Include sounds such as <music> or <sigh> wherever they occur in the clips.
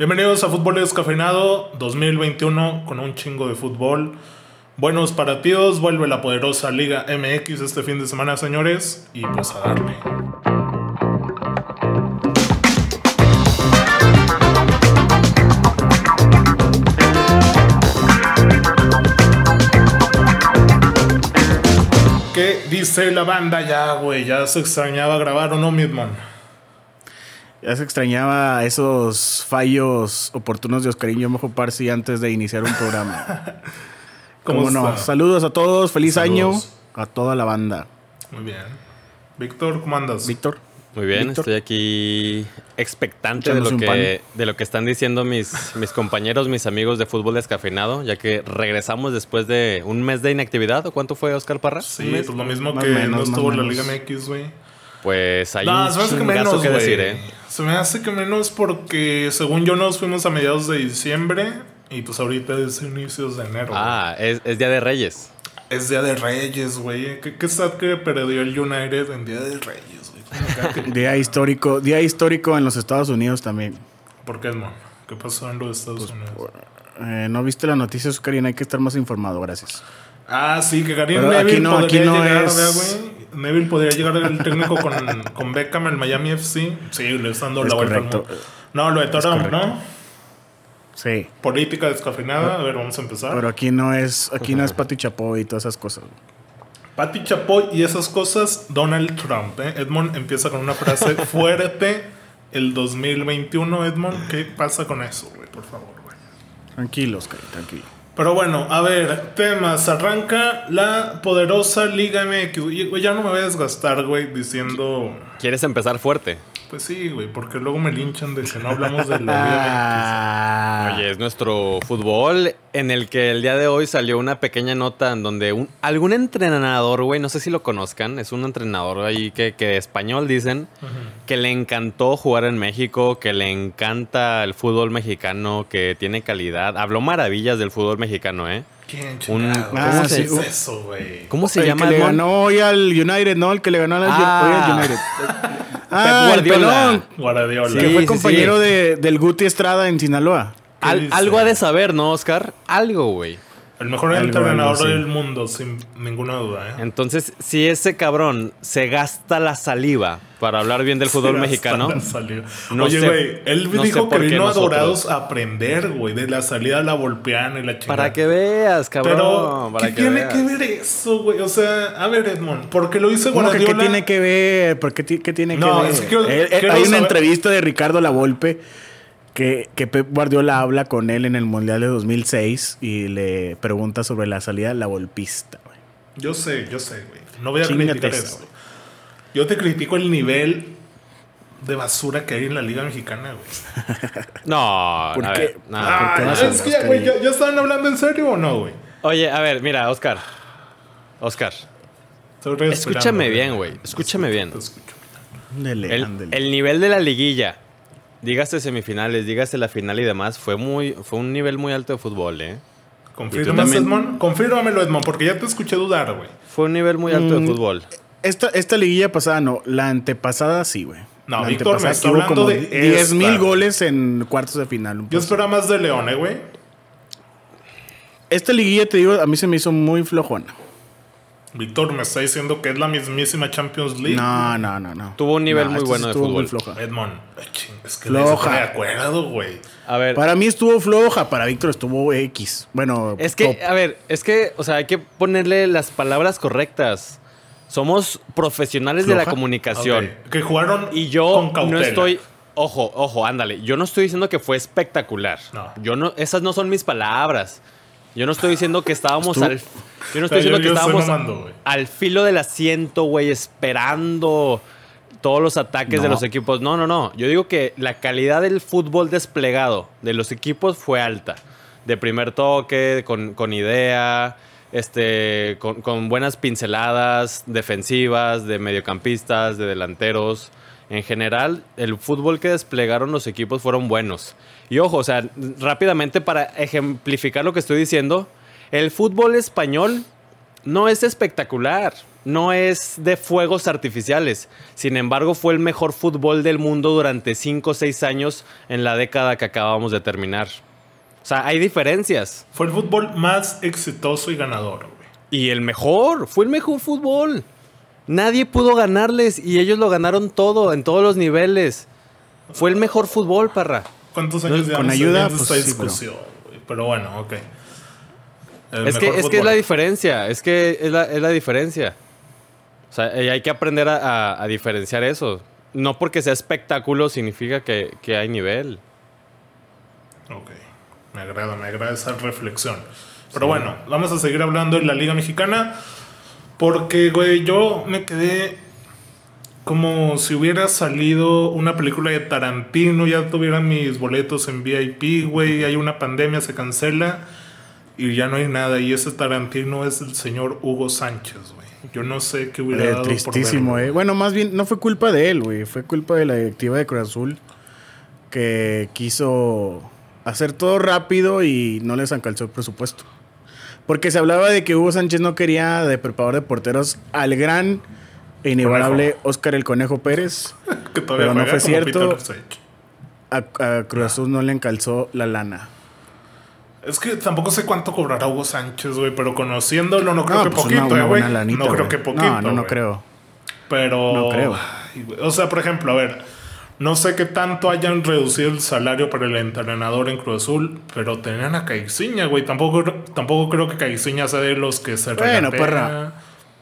Bienvenidos a Fútbol Descafeinado 2021 con un chingo de fútbol. Buenos partidos, vuelve la poderosa Liga MX este fin de semana, señores, y pues a darle. ¿Qué dice la banda ya, güey? ¿Ya se extrañaba grabar o no, Midman? Ya se extrañaba esos fallos oportunos de Oscarín Mojo Parsi antes de iniciar un programa. <laughs> ¿Cómo ¿Cómo no? Saludos a todos, feliz Saludos. año a toda la banda. Muy bien. Víctor, ¿cómo andas? Víctor. Muy bien, Víctor. estoy aquí expectante de lo, que, de lo que están diciendo mis, mis compañeros, mis amigos de fútbol descafeinado, ya que regresamos después de un mes de inactividad. ¿O cuánto fue Oscar Parra? Sí, mes, pues lo mismo más que menos, no estuvo en la. Liga MX, güey. Pues hay No, un que menos, que decir, ¿eh? Se me hace que menos porque según yo nos fuimos a mediados de diciembre y pues ahorita es inicios de enero. Ah, es, es Día de Reyes. Es Día de Reyes, güey. ¿Qué, qué sad que perdió el United en Día de Reyes, güey? <laughs> Día histórico, día histórico en los Estados Unidos también. ¿Por qué no? ¿Qué pasó en los Pues, Estados Unidos? Eh, ¿No viste la noticia, Oscarín? Hay que estar más informado, gracias. Ah, sí, que Pero Neville aquí no- aquí no llegar, es-. Neville podría llegar el técnico con, con Beckham al Miami FC. Sí, le están dando Es la vuelta correcto. mundo. No, lo de Tottenham. ¿no? Sí. Política descafeinada. A ver, vamos a empezar. Pero aquí no es, aquí no es Pati Chapoy y todas esas cosas. Pati Chapoy y esas cosas, Donald Trump. ¿eh? Edmond empieza con una frase <laughs> fuerte. El 2021, Edmond, ¿qué pasa con eso, güey? Por favor, güey. Tranquilo, Oscarín, tranquilo. Pero bueno, a ver, temas. Arranca la poderosa Liga MX. Ya no me voy a desgastar, güey, diciendo. ¿Quieres empezar fuerte? Pues sí, güey, porque luego me linchan de que no hablamos de la Ah, Oye, es nuestro fútbol en el que el día de hoy salió una pequeña nota en donde un, algún entrenador, güey, no sé si lo conozcan, es un entrenador ahí que, que español dicen, que le encantó jugar en México, que le encanta el fútbol mexicano, que tiene calidad. Habló maravillas del fútbol mexicano, ¿eh? ¿Quién Un-? Ah, ¿Cómo sí, se un- es eso, güey? ¿Cómo se el llama que le ganó hoy al United, ¿no? El que le ganó al, Ah. hoy al United. <laughs> Ah, el Guardiola. pelón, Guardiola. Sí, que fue sí, compañero sí. De, del Guti Estrada en Sinaloa. ¿Qué Al- algo ha de saber, ¿no, Oscar? Algo, güey. El mejor entrenador sí. del mundo, sin ninguna duda, ¿eh? Entonces, si ese cabrón se gasta la saliva para hablar bien del fútbol Sí, mexicano. No Oye, sé- güey, él no dijo que por qué vino a. Dorados a aprender, güey, de la salida a la Volpeana y la chingada. para que veas, cabrón. Pero, para ¿qué que tiene veas. que ver eso, güey? O sea, a ver, Edmond, porque lo hizo ¿Cómo que Guardiola. qué tiene que ver? ¿Por qué, ti- qué tiene No, que ver? es que quiero- Eh, eh, quiero hay una saber- entrevista de Ricardo Lavolpe que, que Pep Guardiola habla con él en el Mundial de 2006 y le pregunta sobre la salida la golpista. güey. Yo sé, yo sé, güey. No voy a Chíngate criticar eso. güey. Yo te critico el nivel de basura que hay en la Liga Mexicana, güey. <laughs> No, ¿Por a qué? ver, no. Ah, ¿por qué vas es que, güey, ¿ya, ya estaban hablando en serio o no, güey? Oye, a ver, mira, Oscar. Oscar, escúchame bien, güey. Escúchame bien. Te escucho. Ándele, El, ándele. el nivel de la liguilla, dígase semifinales, dígase la final y demás, fue muy, fue un nivel muy alto de fútbol, ¿eh? Confírmame, también? Edmond. Confírmamelo, Edmond, porque ya te escuché dudar, güey. Fue un nivel muy alto de Mm, fútbol. Esta, esta liguilla pasada no, la antepasada sí, güey. No, La Víctor, me antepasada está hablando como de 10 mil goles en cuartos de final. Yo esperaba más de León, ¿eh, güey? Esta liguilla, te digo, a mí se me hizo muy flojona. Víctor me está diciendo que es la mismísima Champions League. No, no, no, no. Tuvo un nivel No, muy bueno de estuvo muy fútbol. floja. Edmond, ching, es que Floja. de acuerdo, güey. A ver, Para mí estuvo floja, para Víctor estuvo X. Bueno, es que, top. a ver, es que, o sea, hay que ponerle las palabras correctas. Somos profesionales de la comunicación. Que jugaron Y yo con cautela. no estoy. Ojo, ojo, ándale. Yo no estoy diciendo que fue espectacular. No. Yo no, esas no son mis palabras. Yo no estoy diciendo que estábamos Tú- al. Yo no estoy O sea, yo- diciendo que yo estábamos mamando, al filo del asiento, güey, esperando todos los ataques de los equipos. No, no, no. Yo digo que la calidad del fútbol desplegado de los equipos fue alta. De primer toque, con, con idea, este, con, con buenas pinceladas defensivas, de mediocampistas, de delanteros. En general, el fútbol que desplegaron los equipos fueron buenos. Y ojo, o sea, rápidamente para ejemplificar lo que estoy diciendo, el fútbol español no es espectacular. no es de fuegos artificiales. Sin embargo, fue el mejor fútbol del mundo durante 5 o 6 años en la década que acabamos de terminar. O sea, hay diferencias. Fue el fútbol más exitoso y ganador, güey. Y el mejor, fue el mejor fútbol. Nadie pudo ganarles y ellos lo ganaron todo, en todos los niveles. Fue el mejor fútbol, parra. ¿Cuántos años con llevamos ayuda, teniendo esta pues, sí, discusión? güey? Pero bueno, ok. El Es que, es que es la diferencia, es que es la, es la diferencia. O sea, y hay que aprender a, a- a diferenciar eso. No porque sea espectáculo significa que, que hay nivel. Ok. Me agrada, me agrada esa reflexión. Pero bueno, vamos a seguir hablando de la Liga Mexicana. Porque, güey, yo me quedé como si hubiera salido una película de Tarantino. Ya tuviera mis boletos en VIP, güey. Hay una pandemia, se cancela. Y ya no hay nada. Y ese Tarantino es el señor Hugo Sánchez, güey. Yo no sé qué hubiera Eh, dado por tristísimo, verlo. eh. Bueno, más bien, no fue culpa de él, güey. Fue culpa de la directiva de Cruz Azul que quiso hacer todo rápido y no les alcanzó el presupuesto. Porque se hablaba de que Hugo Sánchez no quería de preparador de porteros al gran e inigualable Oscar el Conejo Pérez. <laughs> Que todavía Pero no fue cierto. A, a Cruz Azul no le encalzó la lana. Es que tampoco sé cuánto cobrará Hugo Sánchez, güey, pero conociéndolo no creo que pues poquito, una- una eh, lanita, no creo que poquito. No, no, no creo. Pero. No creo. Ay. O sea, por ejemplo, a ver. No sé qué tanto hayan reducido el salario para el entrenador en Cruz Azul, pero tenían a Caixinha, güey. Tampoco, tampoco creo que Caixinha sea de los que se Bueno, regatea. perra.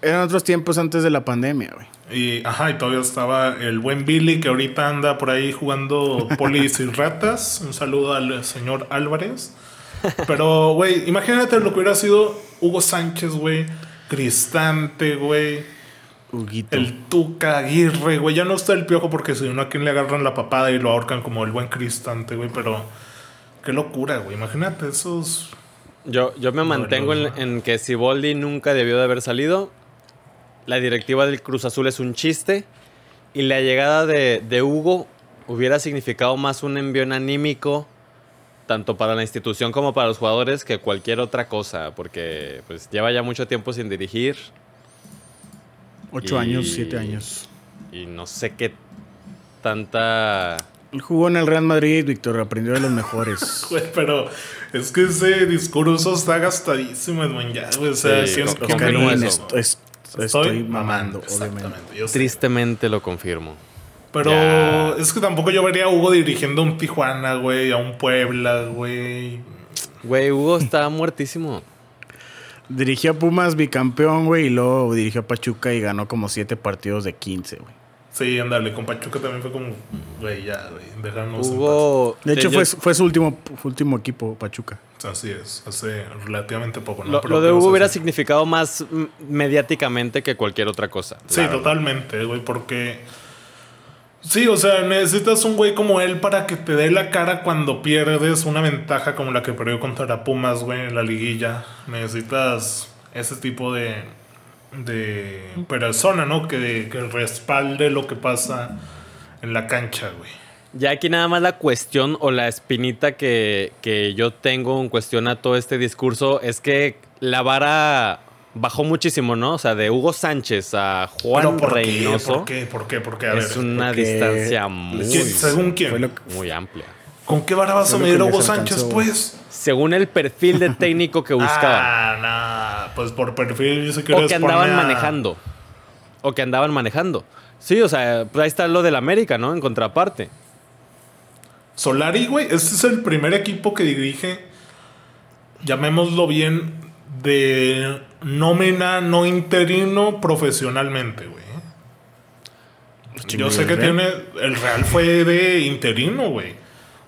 Eran otros tiempos antes de la pandemia, güey. Y, ajá, y todavía estaba el buen Billy que ahorita anda por ahí jugando polis y ratas. Un saludo al señor Álvarez. Pero, güey, imagínate lo que hubiera sido Hugo Sánchez, güey. Cristante, güey. Huguito. El Tuca Aguirre, güey. Ya no está el piojo porque si no, a quien le agarran la papada y lo ahorcan como el buen Cristante, güey. Pero, qué locura, güey. Imagínate esos. Yo, yo me mantengo en, no. en que Siboldi nunca debió de haber salido. La directiva del Cruz Azul es un chiste. Y la llegada de, de Hugo hubiera significado más un envión anímico, tanto para la institución como para los jugadores, que cualquier otra cosa. Porque pues lleva ya mucho tiempo sin dirigir. Ocho y- años, siete años. Y no sé qué tanta... Él jugó en el Real Madrid, Víctor, aprendió de los mejores. <laughs> Güey, pero es que ese discurso está gastadísimo, Edwin. Ya, güey. O sea, Sí, ¿quién- con- quién con cree Carín, eso? est- est- estoy, mamando, obviamente. Yo. Tristemente lo confirmo. Pero Ya. es que tampoco yo vería a Hugo dirigiendo a un Tijuana, güey, a un Puebla, güey. Güey, Hugo está muertísimo. Dirigió a Pumas bicampeón, güey, y luego dirigió a Pachuca y ganó como siete partidos de 15, güey. Sí, ándale, con Pachuca también fue como, güey, ya, güey, déjanos en Hugo... De hecho, fue, fue su último, último equipo, Pachuca. Así es, hace relativamente poco, ¿no? Lo, Pero lo de ¿qué vas Hugo hubiera significado más mediáticamente que cualquier otra cosa. Sí, totalmente, güey, porque... Sí, o sea, necesitas un güey como él para que te dé la cara cuando pierdes una ventaja como la que perdió contra Pumas, güey, en la liguilla. Necesitas ese tipo de, de persona, ¿no? Que, que respalde lo que pasa en la cancha, güey. Ya aquí nada más la cuestión o la espinita que, que yo tengo en cuestión a todo este discurso es que la vara bajó muchísimo, ¿no? O sea, de Hugo Sánchez a Juan Pero, ¿por qué? Reynoso ¿Por qué? ¿Por qué? ¿Por qué? A ver, es una distancia muy, ¿quién- ¿según quién? Fue lo que- muy amplia. ¿Con qué vara vas a Fue lo medir que a Hugo Sánchez, alcanzó. pues? Según el perfil de técnico que <laughs> buscaban. Ah, nah, pues por perfil yo sé que o que andaban a- manejando. O que andaban manejando. Sí, o sea, pues ahí está lo del América, ¿no? En contraparte. Solari, güey, este es el primer equipo que dirige, llamémoslo bien, de nómina no interino profesionalmente, güey. Yo sé que tiene. El Real fue de interino, güey.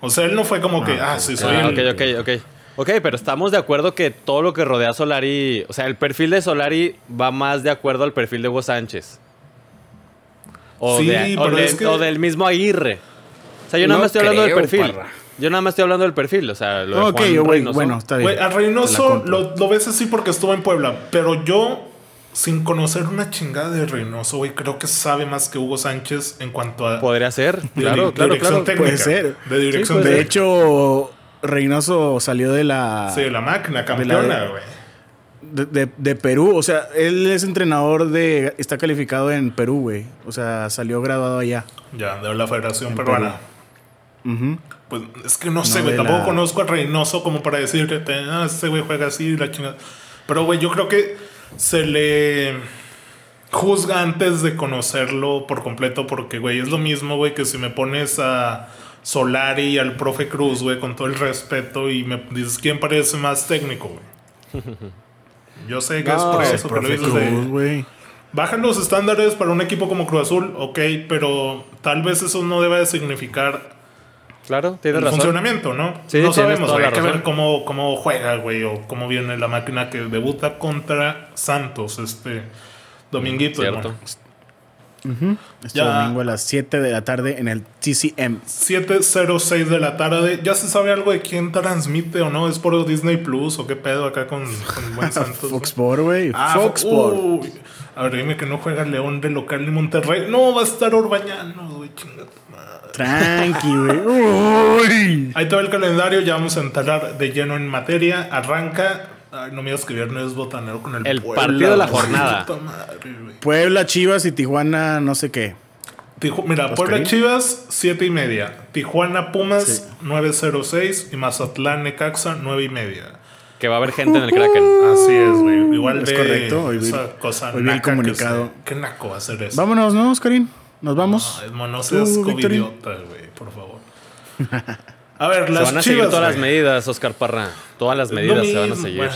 O sea, él no fue como que, ah, sí, soy Ah, el. ok, ok, ok. Ok, pero estamos de acuerdo que todo lo que rodea a Solari, o sea, el perfil de Solari va más de acuerdo al perfil de Hugo Sánchez. O, Sí, de- o pero de- es que- o del mismo Aguirre. O sea, yo nada No más estoy hablando del creo, perfil. parra. Yo nada más estoy hablando del perfil, o sea, lo de Juan Reynoso. bueno, está bien. Güey, a Reynoso lo, lo ves así porque estuvo en Puebla. Pero yo, sin conocer una chingada de Reynoso, güey, creo que sabe más que Hugo Sánchez en cuanto a. Podría ser, de claro, claro, claro. técnica. Puede ser. De dirección puede De hecho, Reynoso salió de la. Sí, la máquina campeona, de- güey. De, de- de Perú, o sea, él es entrenador de. Está calificado en Perú, güey. O sea, salió graduado allá. Ya, de la Federación En Peruana. Ujú. Pues es que no sé, güey. tampoco la- conozco a Reynoso como para decir que ah, este güey juega así y la chingada. Pero, güey, yo creo que se le juzga antes de conocerlo por completo, porque, güey, es lo mismo, güey, que si me pones a Solari y al profe Cruz, güey, con todo el respeto, y me dices quién parece más técnico, güey. Yo sé que es por ese eso, pero Profe Cruz, güey. Bajan los estándares para un equipo como Cruz Azul, ok, pero tal vez eso no debe de significar Claro, tienes el razón. funcionamiento, ¿no? Sí, no sabemos, hay que ver cómo, cómo juega, güey, o cómo viene la máquina que debuta contra Santos este dominguito. Cierto. hermano. Este Ya. domingo a las 7 de la tarde en el TCM. 7.06 de la tarde. ¿Ya se sabe algo de quién transmite o no? ¿Es por Disney Plus o qué pedo acá con, con buen <laughs> Santos? Fox Sport, güey. Ah, Fox. A ver, dime que no juega León de local ni Monterrey. No, va a estar Orbañanos, güey, chinga tu madre. Tranqui, güey. <laughs> Uy. Ahí está el calendario, ya vamos a entrar de lleno en materia. Arranca. Ay, no me digas que viernes es botanero con el El Puebla, partido de la jornada. Madre. Puebla, Chivas y Tijuana, no sé qué. Tiju- Mira, Puebla Oscarín. Chivas, 7 y media. Tijuana Pumas, Sí. 9.06. Y Mazatlán Necaxa, 9 y media. Que va a haber gente en el Kraken. Así es, güey. Igual Es de correcto, hoy vi- esa cosa hoy vi el que comunicado. se- Qué naco hacer eso. Vámonos, ¿no, Oscarín? Nos vamos. No, no seas covidiota, güey, por favor. A ver, <laughs> Se las van a chivas. seguir todas las güey. medidas, Oscar Parra. Todas las Lo medidas se van a seguir. bueno.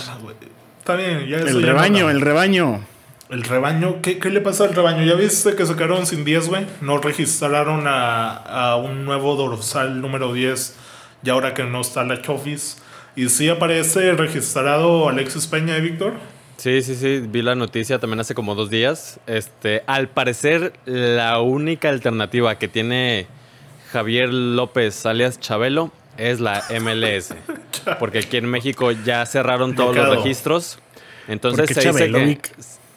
Está bien, ya el ya rebaño, no- el rebaño. El rebaño, ¿qué, qué le pasa al rebaño? ¿Ya viste que se quedaron sin 10, güey? No registraron a, a un nuevo dorsal número 10 y ahora que no está la Chofis. Y sí aparece registrado Alexis Peña y Víctor. Sí, sí, sí. Vi la noticia también hace como dos días. Este, al parecer, la única alternativa que tiene Javier López alias Chabelo es la MLS. <laughs> Porque aquí en México ya cerraron todos los registros. Entonces ¿Por se dice, que,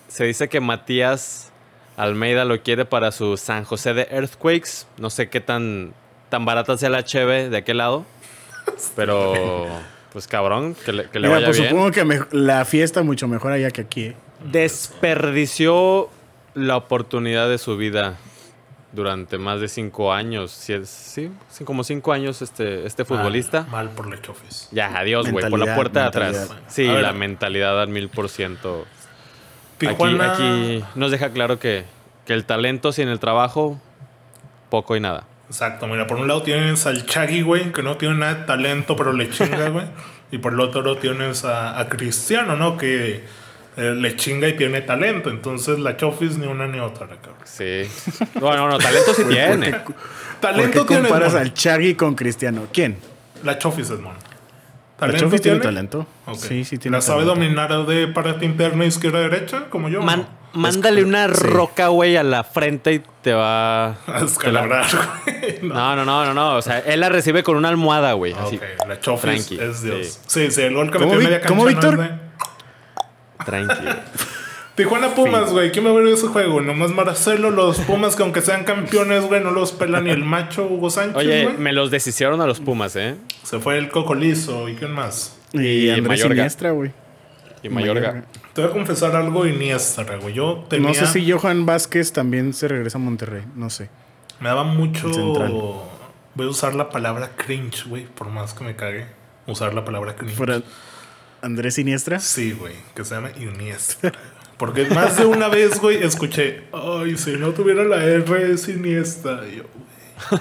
se dice que Matías Almeida lo quiere para su San José de Earthquakes. No sé qué tan, tan barata sea la cheve de aquel lado. <laughs> Pero, pues cabrón, que le, que le Mira, vaya pues bien. supongo que me- la fiesta mucho mejor allá que aquí, ¿eh? desperdició la oportunidad de su vida durante más de cinco años. Sí, es- sí, sí, como cinco años este, este futbolista. Mal, mal por la Chofis. Ya, adiós, güey, por la Mentalidad, puerta de atrás. mentalidad. Sí, A ver. la mentalidad al mil por ciento. Aquí, Tijuana. aquí nos deja claro que, que el talento sin el trabajo, poco y nada. Exacto, mira, por un lado tienes al Chagui, güey, que no tiene nada de talento, pero le chinga, <laughs> güey. y por el otro lado tienes a, a Cristiano, ¿no? Que eh, le chinga y tiene talento. Entonces la Chofis ni una ni otra, cabrón. Sí. Bueno, no, talento sí <laughs> tiene. ¿Por Talento qué tiene comparas al Chagui con Cristiano? ¿Quién? La Chofis es mono. ¿La Chofis tiene talento? Sí, sí tiene ¿La sabe dominar de parte interna, izquierda, derecha? Como yo. Man- ¿no? Mándale una sí. roca, güey, a la frente y te va... A descalabrar, <laughs> güey. No. No, no, no, no, no. O sea, él la recibe con una almohada, güey. Así. Ok, la Chofis Tranqui, es Dios. sí. Sí, sí, el gol que ¿Cómo, metió media cancha cómo, no Víctor? es de- Tranquilo. <laughs> Tijuana Pumas, güey. ¿Quién a ver ese juego? Nomás Marcelo, los Pumas que aunque sean campeones, güey, no los pela ni el macho Hugo Sánchez, Oye, güey. me los deshicieron a los Pumas, ¿eh? Se fue el Cocolizo. ¿Y quién más? Y, Y Andrés Mayorga. Siniestra, güey. Y Mayorga. Te voy a confesar algo Iniesta, güey. Yo tenía... No sé si Johan Vázquez también se regresa a Monterrey. No sé. Me daba mucho... Voy a usar la palabra cringe, güey. Por más que me cague. Usar la palabra cringe. Fuera Andrés Siniestra. Sí, güey. Que se llama Iniesta. Porque más de una vez, güey, escuché... Ay, si no tuviera la R es Iniesta. Y yo, güey.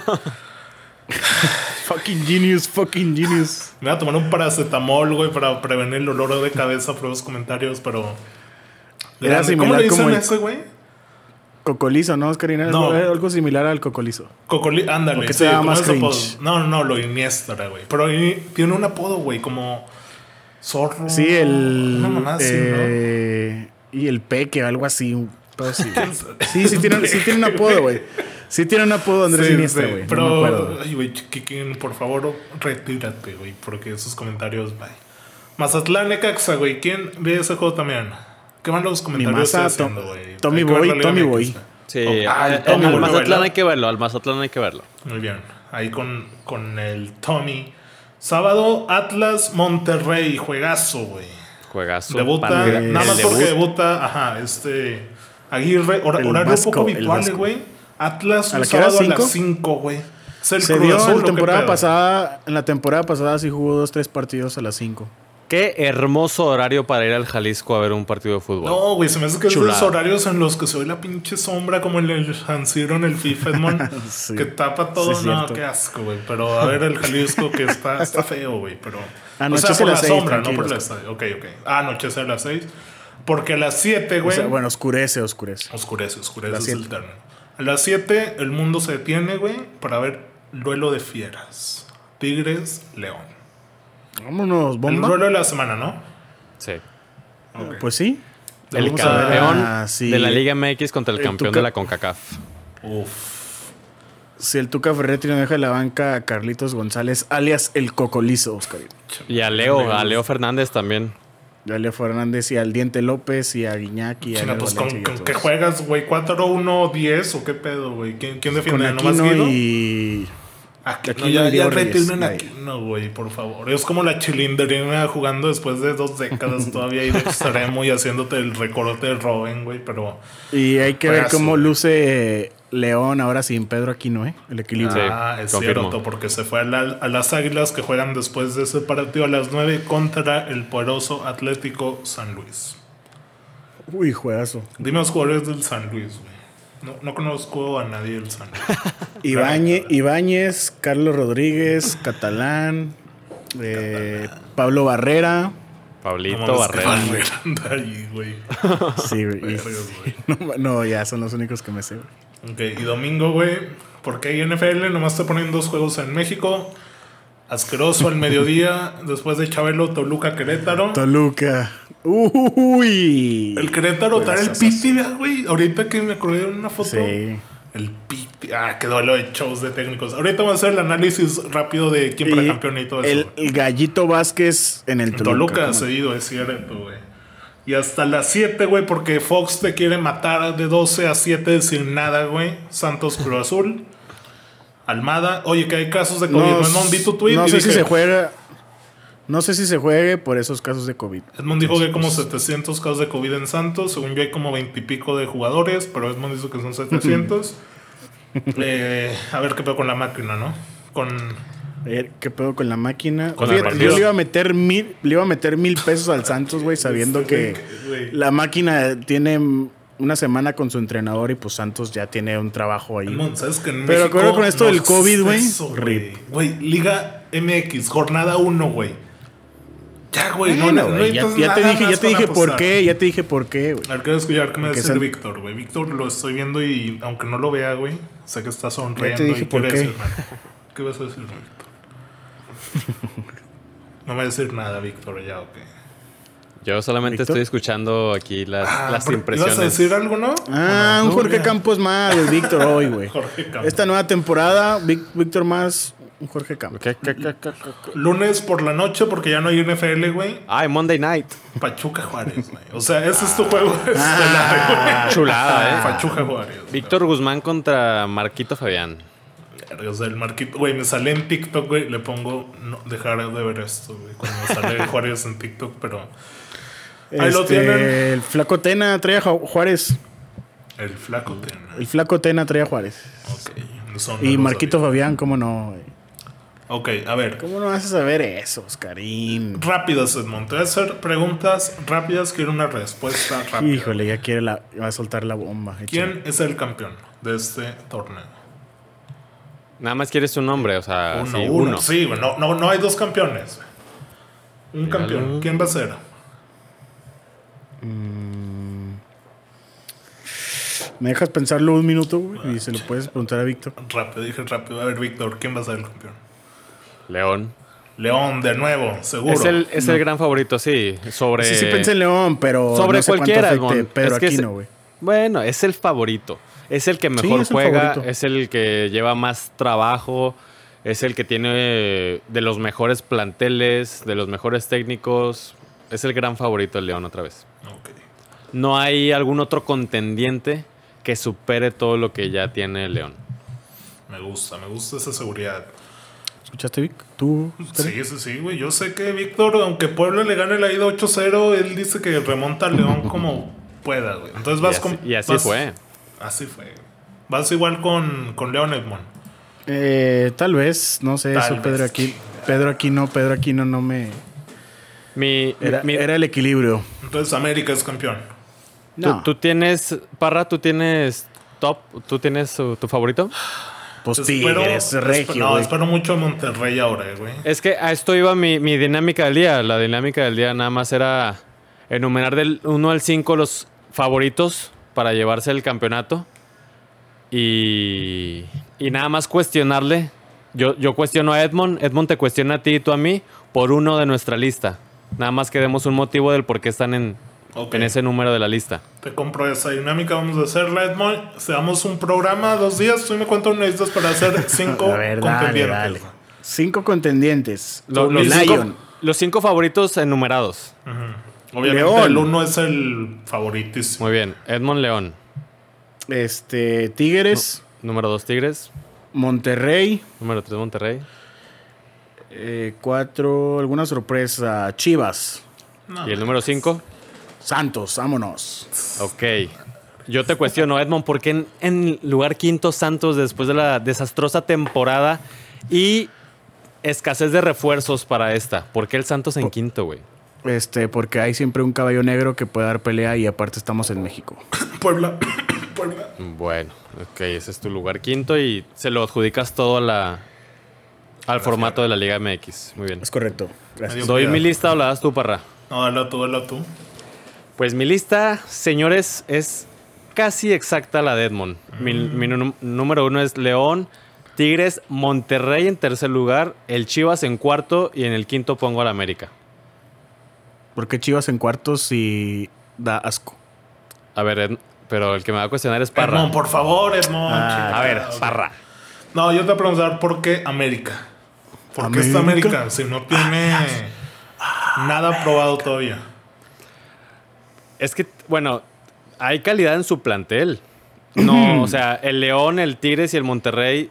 <laughs> Fucking genius, fucking genius. Me voy a tomar un paracetamol, güey, para prevenir el olor de cabeza por los comentarios, pero. Era. ¿Cómo le dicen a ese, güey? Cocolizo, ¿no, Oscarina? No. Algo, algo similar al cocolizo. Cocoli, ándale. Porque sí, como más cringe. No, no, no, lo Iniesta, güey. Pero tiene un apodo, güey, como. Zorro. Sí, el. Mamá así, eh, Y el Peque, algo así. un pedo así. <laughs> sí, sí tiene, sí tiene un apodo, güey. Sí tiene un apodo ¿no? Andrés Sí, Siniestra, sí, güey. No Pero, me acuerdo. ay, güey, Chiquiquín, por favor, retírate, güey, porque esos comentarios, bye. Mazatlán, Necaxa, güey. ¿Quién ve ese juego también? ¿Qué van los comentarios Tom- haciendo, güey? Tommy Boy, Tommy Boy. Sí, Oh, ah, al, el Tommy, al Mazatlán hay que verlo, al Mazatlán hay que verlo. Muy bien. Ahí con, con el Tommy. Sábado, Atlas Monterrey. Juegazo, güey. Juegazo. Debuta, Pan- nada más porque debut. debuta, ajá, este. Aguirre, El horario Vasco, poco habitual, güey. Atlas ¿A la que sábado a las cinco? 5, güey. Se dio Azul, ¿o la qué temporada pasada. En la temporada pasada sí jugó dos, tres partidos a las 5. Qué hermoso horario para ir al Jalisco a ver un partido de fútbol. No, güey, se me hace que es de Chulada. esos horarios en los que se ve la pinche sombra como en el San Siro en el FIFA, Edmond, <laughs> Sí. que tapa todo. Sí, no, cierto. qué asco, güey. Pero a ver el Jalisco que está, está feo, güey. Pero. o Anochece sea, por a la las seis, sombra, no por la estadio. Ok, ok. Ah, anochece a las 6. Porque a las 7, O güey. sea, bueno, oscurece, oscurece. Oscurece, oscurece es el término. A las 7 el mundo se detiene, güey, para ver duelo de fieras. Tigres, León. Vámonos, El bomba. duelo de la semana, ¿no? Sí. Ok. Pues sí. El a campeón Ah, sí. de la Liga MX contra el El campeón Tuca- de la CONCACAF. Uf. Si el Tuca Ferretti no deja de la banca a Carlitos González, alias el Cocolizo, Oscar. Y a Leo, a Leo Fernández también. Y a Leo Fernández y al Diente López y a Guiñac y a Chinga, Leo pues con, y con qué juegas, güey, 4-1-10 o qué pedo, güey. ¿Quién, quién Con defiende? ¿Nomás Aquino Guido? y... Aquino ya, y ya Diego Reyes. retiren a Ahí. Aquino, güey, por favor. Es como la chilindrina jugando después de dos décadas <laughs> todavía ahí de extremo y haciéndote el recorte de Robin, güey, pero... Y hay que ver cómo luce León ahora sin Pedro Aquino, ¿eh? El equilibrio. Sí, Ah, es confirmo. cierto, porque se fue a, la- a las Águilas que juegan después de ese partido a las 9 contra el poderoso Atlético San Luis. Uy, juegazo. Dime los jugadores del San Luis, güey. No, no conozco a nadie del San Luis. <laughs> Ibáñez, Ibáñez, Carlos Rodríguez, Catalán, eh, Pablo Barrera. Pablito Barrera. Barrera anda ahí, güey. <laughs> Sí, güey. <laughs> no, no, ya son los únicos que me sé. güey. Ok, y domingo, güey. Porque hay NFL, nomás te ponen dos juegos en México. Asqueroso al mediodía, <laughs> después de Chabelo, Toluca, Querétaro. Toluca. Uy. El Querétaro trae el piti, güey. Ahorita que me acordé de una foto. Sí. El piti. Ah, qué duelo de shows de técnicos. Ahorita vamos a hacer el análisis rápido de quién para campeón y todo eso. el, gallito Vázquez en el Toluca. Toluca cedido, es cierto, güey. Y hasta las 7, güey, porque Fox te quiere matar de 12 a 7 sin nada, güey. Santos Cruz Azul. Almada. Oye, que hay casos de COVID. No, Edmond, vi tu tweet no sé si se juega. No sé si se juegue por esos casos de COVID. Edmond dijo que hay como 700 casos de COVID en Santos. Según yo hay como 20 y pico de jugadores, pero Edmond dijo que son 700. Eh, a ver qué pedo con la máquina, ¿no? Con... A ver, ¿Qué pedo con la máquina? Con Fíjate, yo le iba a meter mil, le iba a meter mil pesos al Santos, güey, sabiendo que la máquina tiene una semana con su entrenador y pues Santos ya tiene un trabajo ahí. Edmond, ¿sabes que en Pero acuerdo con esto no del COVID, güey. Güey, Liga MX, jornada 1, güey. Ya, güey, no, Bueno, no, güey, ya, te dije, ya te dije por qué, ya te dije por qué, güey. A ver, quiero escuchar qué me va a Porque decir San- Víctor, güey. Víctor lo estoy viendo y aunque no lo vea, güey, sé que está sonriendo dije y por quiere qué. decirme algo. ¿Qué vas a decir, Víctor? No me va a decir nada, Víctor, ya, ok. Yo solamente ¿Víctor? estoy escuchando aquí las, Ah, las impresiones. ¿Ibas a decir algo, no? Ah, ¿O no? un No, Jorge ya. Campos más, güey, Víctor hoy, güey. <laughs> Jorge Campos. Esta nueva temporada, Víctor más, un Jorge Campos. ¿Qué, qué, qué, qué, qué? Lunes por la noche, porque ya no hay NFL, güey. Ay, Monday Night. Pachuca Juárez, güey. O sea, ese es tu juego <laughs> Ah. Chulada, ¿eh? Pachuca Juárez. Víctor Guzmán contra Marquito Fabián. O sea, el marquito, güey, me sale en TikTok, güey, le pongo no, dejar de ver esto, güey, cuando me sale <laughs> Juárez en TikTok, pero Ahí lo Este, tienen. El flaco Tena trae a Ju- Juárez. el flaco tiene. El flaco Tena trae a Juárez. Ok, eso no Y Marquito sabía. Fabián, ¿cómo no? güey? Ok, a ver, ¿Cómo no vas a saber eso, Oscarín? rápidas, Edmond. Te voy a hacer preguntas rápidas, quiero una respuesta rápida. Híjole, ya quiere la, va a soltar la bomba. Échale. ¿Quién es el campeón de este torneo? Nada más quieres un nombre, o sea, Uno, Ah, sí, uno. uno. Sí, no, no, no hay dos campeones. Un campeón. ¿Quién va a ser? ¿Me dejas pensarlo un minuto güey? y se lo puedes preguntar a Víctor? Rápido, dije rápido. A ver, Víctor, ¿quién va a ser el campeón? León. León, de nuevo, seguro. Es el, es el gran favorito, sí. Sobre. Sí, sí pensé en León, pero sobre no sé cualquiera, afecte. Pedro Es que es- Aquino, güey. Bueno, es el favorito. Es el que mejor es juega, es el que lleva más trabajo, es el que tiene eh, de los mejores planteles, de los mejores técnicos. Es el gran favorito el León otra vez. Ok. No hay algún otro contendiente que supere todo lo que ya tiene el León. Me gusta, me gusta esa seguridad. ¿Escuchaste, Vic? ¿Tú? Sí, sí, sí, güey. Yo sé que Víctor, aunque Puebla le gane la ida 8-0, él dice que remonta a León como pueda, güey. Entonces vas y con. así, y así vas- fue. Así fue. Vas igual con, con León Edmond. Eh, tal vez, no sé, Tal eso vez. Pedro aquí. Pedro Aquino, Pedro Aquino no me. Mi, Era, mi- era el equilibrio. Entonces América es campeón. ¿tú, No, tú tienes, Parra, tú tienes top, tú tienes uh, tu favorito? Pues Tigres, esp- regio, No, espero mucho a Monterrey ahora, güey. Es que a esto iba mi, mi dinámica del día. La dinámica del día nada más era enumerar del 1 al 5 los favoritos para llevarse el campeonato. Y, y nada más cuestionarle. Yo, yo cuestiono a Edmond, Edmond te cuestiona a ti y tú a mí por uno de nuestra lista. Nada más que demos un motivo del por qué están en, Ok. en ese número de la lista. Te compro esa dinámica, vamos a hacerla, Edmond. Seamos un programa, dos días. Tú me cuánto necesitas para hacer <laughs> cinco ver, contendientes. dale. Cinco contendientes. Lo- los, Lion. cinco, los cinco favoritos enumerados. Obviamente León. el uno es el favoritísimo. Muy bien. Edmond León. Este, Tigres, Número 2 Tigres. Monterrey. Número 3 Monterrey. eh, cuatro, alguna sorpresa. Chivas. No, Y el número 5. Santos, vámonos. Ok. Yo te cuestiono, Edmond, ¿por qué en, en lugar quinto Santos después de la desastrosa temporada y escasez de refuerzos para esta? ¿Por qué el Santos en quinto, güey? Este, porque hay siempre un caballo negro que puede dar pelea y aparte estamos en México. <coughs> Puebla. <coughs> Puebla. Bueno, ok, ese es tu lugar quinto y se lo adjudicas todo a la, al formato de la Liga MX. Muy bien. Es correcto. Gracias. ¿Doy mi lista o la das tú, Parra? No, dale tú, dale tú. Pues mi lista, señores, es casi exacta la de Edmond. Mi, Mm. mi número uno es León, Tigres, Monterrey en tercer lugar, el Chivas en cuarto y en el quinto pongo al América. ¿Por qué Chivas en cuartos y da asco? A ver, Ed- pero el que me va a cuestionar es Parra. Edmond, por favor, Edmond. Ah, a ver. Parra. No, yo te voy a preguntar por qué América. ¿Por qué está ¿América? América si no tiene nada probado todavía? Es que, bueno, hay calidad en su plantel. No, <clears throat> o sea, el León, el Tigres y el Monterrey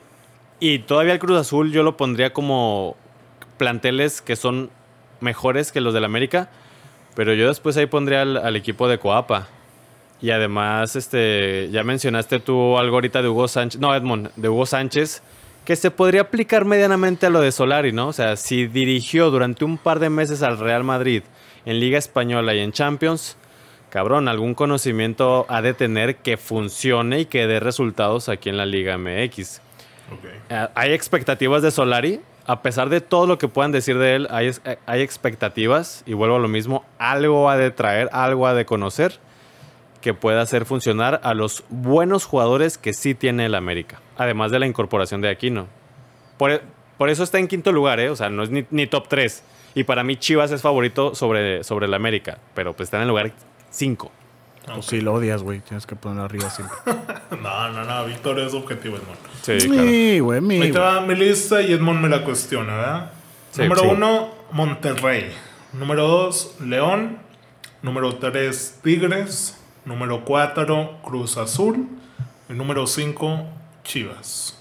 y todavía el Cruz Azul yo lo pondría como planteles que son mejores que los del América, pero yo después ahí pondría al, al equipo de Coapa. Y además, este, ya mencionaste tú algo ahorita de Hugo Sánchez, no, Edmond, de Hugo Sánchez, que se podría aplicar medianamente a lo de Solari, ¿no? O sea, si dirigió durante un par de meses al Real Madrid en Liga Española y en Champions, cabrón, algún conocimiento ha de tener que funcione y que dé resultados aquí en la Liga MX. Eh, hay expectativas de Solari. A pesar de todo lo que puedan decir de él, hay, eh, hay expectativas. Y vuelvo a lo mismo, algo ha de traer, algo ha de conocer que pueda hacer funcionar a los buenos jugadores que sí tiene el América. Además de la incorporación de Aquino. Por, e- por eso está en quinto lugar, ¿eh? O sea, no es ni, ni top 3. Y para mí Chivas es favorito sobre, sobre el América. Pero pues está en el lugar 5. Pues si lo odias, güey. Tienes que ponerlo arriba siempre. <laughs> No, no, no. Víctor es objetivo, Edmond. Sí, claro. Sí, güey, mi. Te va mi lista y Edmond me la cuestiona, ¿verdad? Sí, Número sí. uno, Monterrey. Número dos, León. Número tres, Tigres. Número cuatro, Cruz Azul. Y número cinco, Chivas.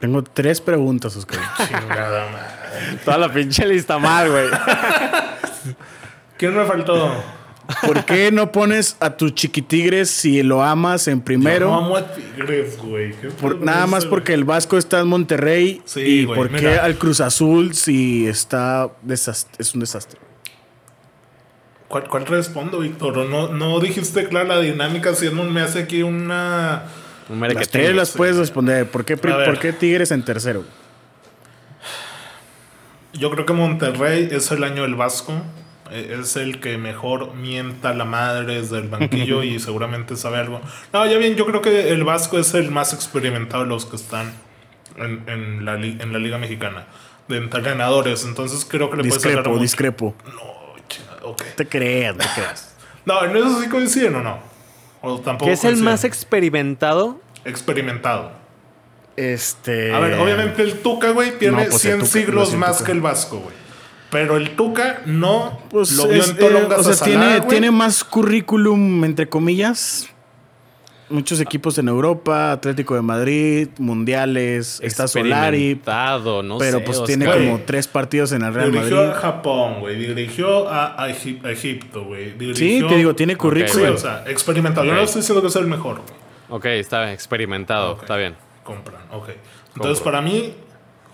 Tengo tres preguntas, Oscar. <laughs> Chingada madre. Toda la pinche lista mal, güey. <laughs> ¿Quién me faltó? ¿Por qué no pones a tus chiquitigres si lo amas en primero? Yo no amo a Tigres, güey. ¿Qué Por- pedo nada más porque güey? el Vasco está en Monterrey. Sí, y güey, por qué mira. al Cruz Azul si está es un desastre. ¿Cuál, cuál respondo, Víctor? No, no dijiste clara la dinámica. Si Edmond me hace aquí una. Un Las merequetín. tres las sí. puedes responder. ¿Por qué, por qué Tigres en tercero? Yo creo que Monterrey es el año del Vasco. Eh, Es el que mejor mienta la madre desde el banquillo <laughs> y seguramente sabe algo. No, ya bien, yo creo que el Vasco es el más experimentado de los que están en, en la, en la Liga Mexicana. De entrenadores. Entonces creo que le puede sacar Discrepo, mucho. discrepo. No, ok. Te creas, te <laughs> creas. No, en eso sí coinciden o no. O tampoco ¿Qué es el más experimentado? experimentado. Este. A ver, obviamente el Tuca, güey, tiene No, pues el 100 Tuca, siglos más que el Vasco, güey. Pero el Tuca no Pues lo vio es, en Tolonga eh, o sea, tiene, güey. tiene más currículum, entre comillas. muchos equipos en Europa, Atlético de Madrid, mundiales, está Solari, Experimentado, no pero sé, pues Oscar. tiene como tres partidos en el Real Dirigió Madrid. a Japón, güey. Dirigió a, a Egip- a Egipto, güey. Sí, Dirigió- te digo, tiene Sí, currículum. o sea, experimentado. Yo no estoy diciendo que sea el mejor, güey. Ok, está bien, experimentado, está bien. Compran, ok. Entonces, para mí,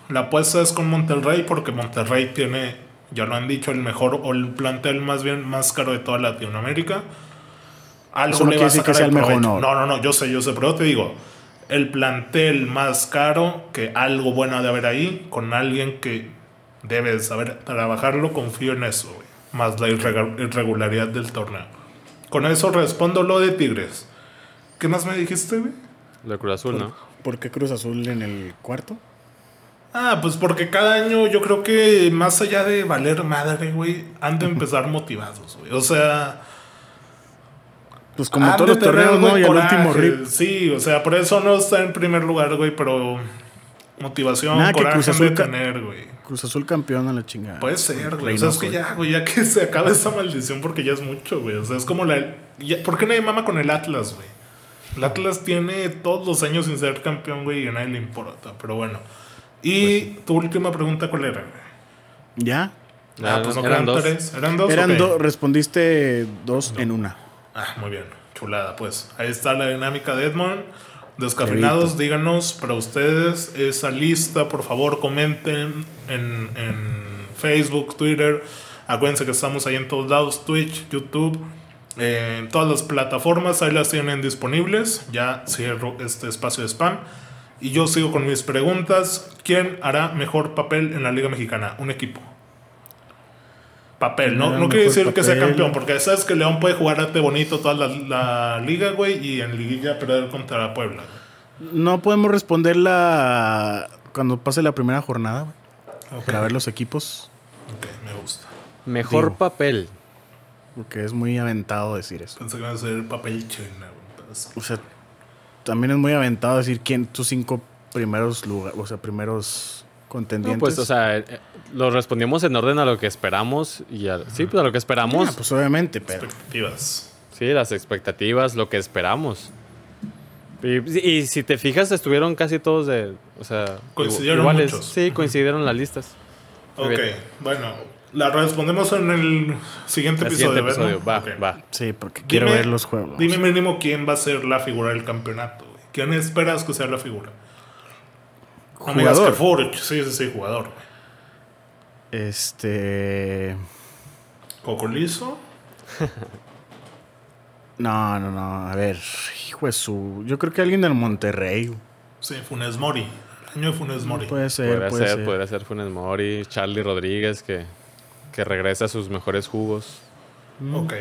la apuesta es con Monterrey porque Monterrey tiene, ya lo han dicho, el mejor o el plantel más bien más caro de toda Latinoamérica. Algo Eso no le va a que sacar sea el mejor, provecho. no. No, no, no, yo sé, yo sé, pero te digo, el plantel más caro, que algo bueno ha de haber ahí, con alguien que debe saber trabajarlo, confío en eso, güey. Más la irregularidad del torneo. Con eso respondo lo de Tigres. ¿Qué más me dijiste, güey? De Cruz Azul, ¿no? ¿Por qué Cruz Azul en el cuarto? Ah, pues porque cada año yo creo que más allá de valer madre, güey, han de empezar motivados, güey. O sea, Pues como todos de los torneos, ¿no? Y el último RIP. Sí, o sea, por eso no está en primer lugar, güey, pero motivación, Nada, que coraje Cruz han de Azul ca- tener, güey. Cruz Azul campeón a la chingada. Puede ser, güey. O sea, es que ya, güey, ya que se acabe esa maldición porque ya es mucho, güey. O sea, es como la... ya- ¿Por qué nadie mama con el Atlas, güey? El Atlas tiene todos los años sin ser campeón, güey, y a nadie le importa. Pero bueno. Y Pues tu última pregunta, ¿cuál era? ¿Ya? Ah, pues no eran quedan dos. tres. ¿Eran dos? Eran dos, respondiste dos en una. Ah, muy bien. Chulada, pues. Ahí está la dinámica de Edmond. Descafeinados, díganos para ustedes esa lista. Por favor, comenten en, en Facebook, Twitter. Acuérdense que estamos ahí en todos lados: Twitch, YouTube. eh, en todas las plataformas, ahí las tienen disponibles. Ya cierro este espacio de spam. Y yo sigo con mis preguntas. ¿Quién hará mejor papel en la Liga Mexicana? Un equipo. Papel, ¿no? No quiere decir que sea campeón, porque sabes que León puede jugarte bonito toda la, la liga, güey, y en liguilla perder contra Puebla. güey. No podemos responder la cuando pase la primera jornada, güey. Para ver los equipos. ok, me gusta. Mejor Digo. papel. Porque es muy aventado decir eso. Pensé que iba a ser papel china, güey. pero es- O sea, también es muy aventado decir quién tus cinco primeros lugares, o sea, primeros contendientes. No, pues, o sea, eh, lo respondimos en orden a lo que esperamos y a- sí, pues a lo que esperamos. Ah, pues obviamente, pero Expectativas. Sí, las expectativas, lo que esperamos. Y, y si te fijas, estuvieron casi todos de. O sea, Coincidieron iguales. muchos. Sí, coincidieron las listas. Muy Ok, bien. bueno, la respondemos en el siguiente El episodio, siguiente episodio. Va, va. sí, porque quiero ver los juegos. Dime mínimo quién va a ser la figura del campeonato, güey. ¿Quién esperas que sea la figura? No Jugador. que Furch, sí, sí, sí, jugador. Este, Cocolizo. <laughs> no, no, no, a ver, hijo de su, yo creo que alguien del Monterrey. Sí, Funes Mori. Año de Funes Mori. Puede ser, Podría puede ser, ser. podría ser Funes Mori, Charlie Rodríguez, que, que regresa a sus mejores jugos. Ok,